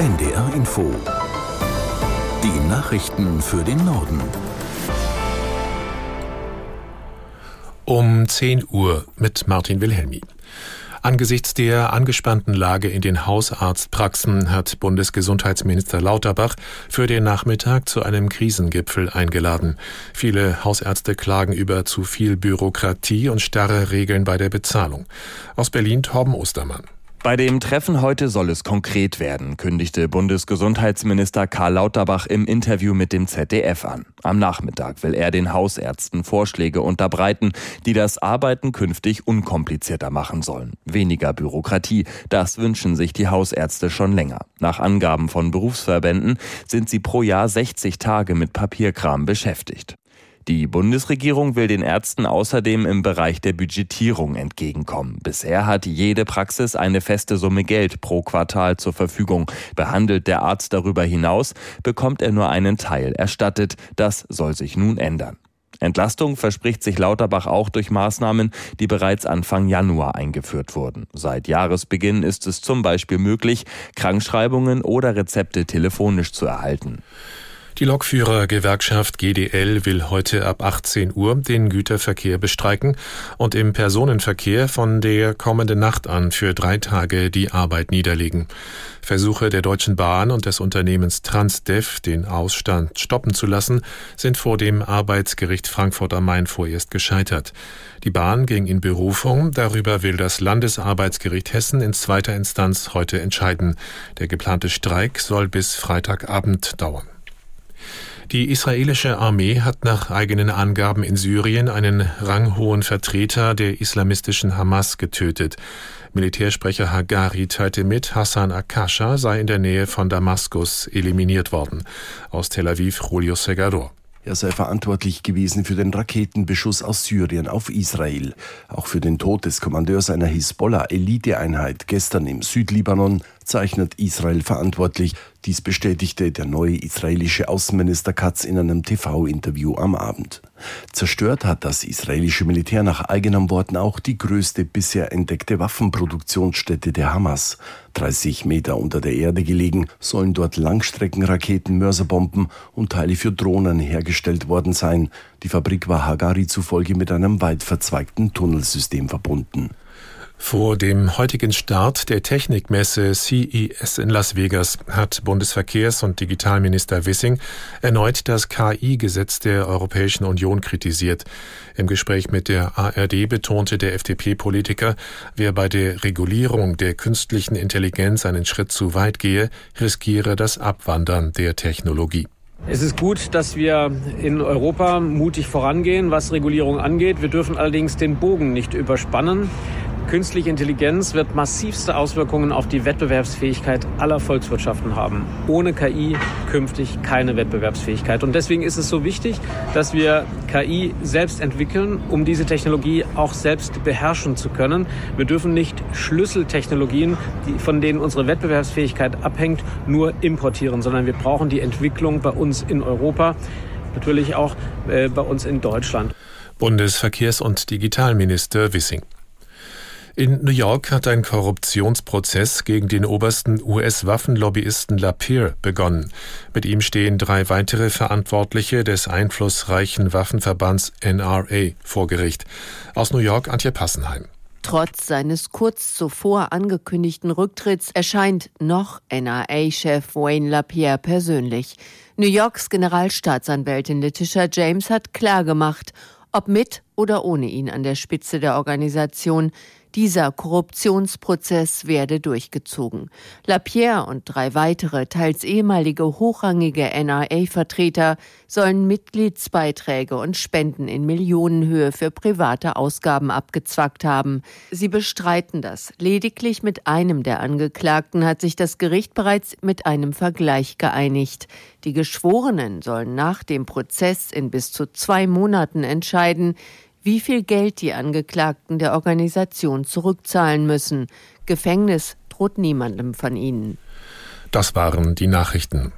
NDR Info. Die Nachrichten für den Norden. Um 10 Uhr mit Martin Wilhelmi. Angesichts der angespannten Lage in den Hausarztpraxen hat Bundesgesundheitsminister Lauterbach für den Nachmittag zu einem Krisengipfel eingeladen. Viele Hausärzte klagen über zu viel Bürokratie und starre Regeln bei der Bezahlung. Aus Berlin Torben Ostermann. Bei dem Treffen heute soll es konkret werden, kündigte Bundesgesundheitsminister Karl Lauterbach im Interview mit dem ZDF an. Am Nachmittag will er den Hausärzten Vorschläge unterbreiten, die das Arbeiten künftig unkomplizierter machen sollen. Weniger Bürokratie, das wünschen sich die Hausärzte schon länger. Nach Angaben von Berufsverbänden sind sie pro Jahr 60 Tage mit Papierkram beschäftigt. Die Bundesregierung will den Ärzten außerdem im Bereich der Budgetierung entgegenkommen. Bisher hat jede Praxis eine feste Summe Geld pro Quartal zur Verfügung. Behandelt der Arzt darüber hinaus, bekommt er nur einen Teil erstattet. Das soll sich nun ändern. Entlastung verspricht sich Lauterbach auch durch Maßnahmen, die bereits Anfang Januar eingeführt wurden. Seit Jahresbeginn ist es zum Beispiel möglich, Krankschreibungen oder Rezepte telefonisch zu erhalten. Die Lokführergewerkschaft GDL will heute ab 18 Uhr den Güterverkehr bestreiken und im Personenverkehr von der kommenden Nacht an für drei Tage die Arbeit niederlegen. Versuche der Deutschen Bahn und des Unternehmens Transdev, den Ausstand stoppen zu lassen, sind vor dem Arbeitsgericht Frankfurt am Main vorerst gescheitert. Die Bahn ging in Berufung. Darüber will das Landesarbeitsgericht Hessen in zweiter Instanz heute entscheiden. Der geplante Streik soll bis Freitagabend dauern. Die israelische Armee hat nach eigenen Angaben in Syrien einen ranghohen Vertreter der islamistischen Hamas getötet. Militärsprecher Hagari teilte mit, Hassan Akasha sei in der Nähe von Damaskus eliminiert worden. Aus Tel Aviv Julio Segador. Er sei verantwortlich gewesen für den Raketenbeschuss aus Syrien auf Israel. Auch für den Tod des Kommandeurs einer Hisbollah-Eliteeinheit gestern im Südlibanon zeichnet Israel verantwortlich. Dies bestätigte der neue israelische Außenminister Katz in einem TV-Interview am Abend. Zerstört hat das israelische Militär nach eigenen Worten auch die größte bisher entdeckte Waffenproduktionsstätte der Hamas. 30 Meter unter der Erde gelegen, sollen dort Langstreckenraketen, Mörserbomben und Teile für Drohnen hergestellt worden sein. Die Fabrik war Hagari zufolge mit einem weit verzweigten Tunnelsystem verbunden. Vor dem heutigen Start der Technikmesse CES in Las Vegas hat Bundesverkehrs- und Digitalminister Wissing erneut das KI-Gesetz der Europäischen Union kritisiert. Im Gespräch mit der ARD betonte der FDP-Politiker, wer bei der Regulierung der künstlichen Intelligenz einen Schritt zu weit gehe, riskiere das Abwandern der Technologie. Es ist gut, dass wir in Europa mutig vorangehen, was Regulierung angeht. Wir dürfen allerdings den Bogen nicht überspannen. Künstliche Intelligenz wird massivste Auswirkungen auf die Wettbewerbsfähigkeit aller Volkswirtschaften haben. Ohne KI künftig keine Wettbewerbsfähigkeit. Und deswegen ist es so wichtig, dass wir KI selbst entwickeln, um diese Technologie auch selbst beherrschen zu können. Wir dürfen nicht Schlüsseltechnologien, von denen unsere Wettbewerbsfähigkeit abhängt, nur importieren, sondern wir brauchen die Entwicklung bei uns in Europa, natürlich auch äh, bei uns in Deutschland. Bundesverkehrs- und Digitalminister Wissing. In New York hat ein Korruptionsprozess gegen den obersten US-Waffenlobbyisten Lapierre begonnen. Mit ihm stehen drei weitere Verantwortliche des einflussreichen Waffenverbands NRA vor Gericht. Aus New York Antje Passenheim. Trotz seines kurz zuvor angekündigten Rücktritts erscheint noch NRA-Chef Wayne Lapierre persönlich. New Yorks Generalstaatsanwältin Letitia James hat klargemacht, ob mit oder ohne ihn an der Spitze der Organisation. Dieser Korruptionsprozess werde durchgezogen. Lapierre und drei weitere, teils ehemalige hochrangige NRA-Vertreter sollen Mitgliedsbeiträge und Spenden in Millionenhöhe für private Ausgaben abgezwackt haben. Sie bestreiten das. Lediglich mit einem der Angeklagten hat sich das Gericht bereits mit einem Vergleich geeinigt. Die Geschworenen sollen nach dem Prozess in bis zu zwei Monaten entscheiden, wie viel Geld die Angeklagten der Organisation zurückzahlen müssen. Gefängnis droht niemandem von ihnen. Das waren die Nachrichten.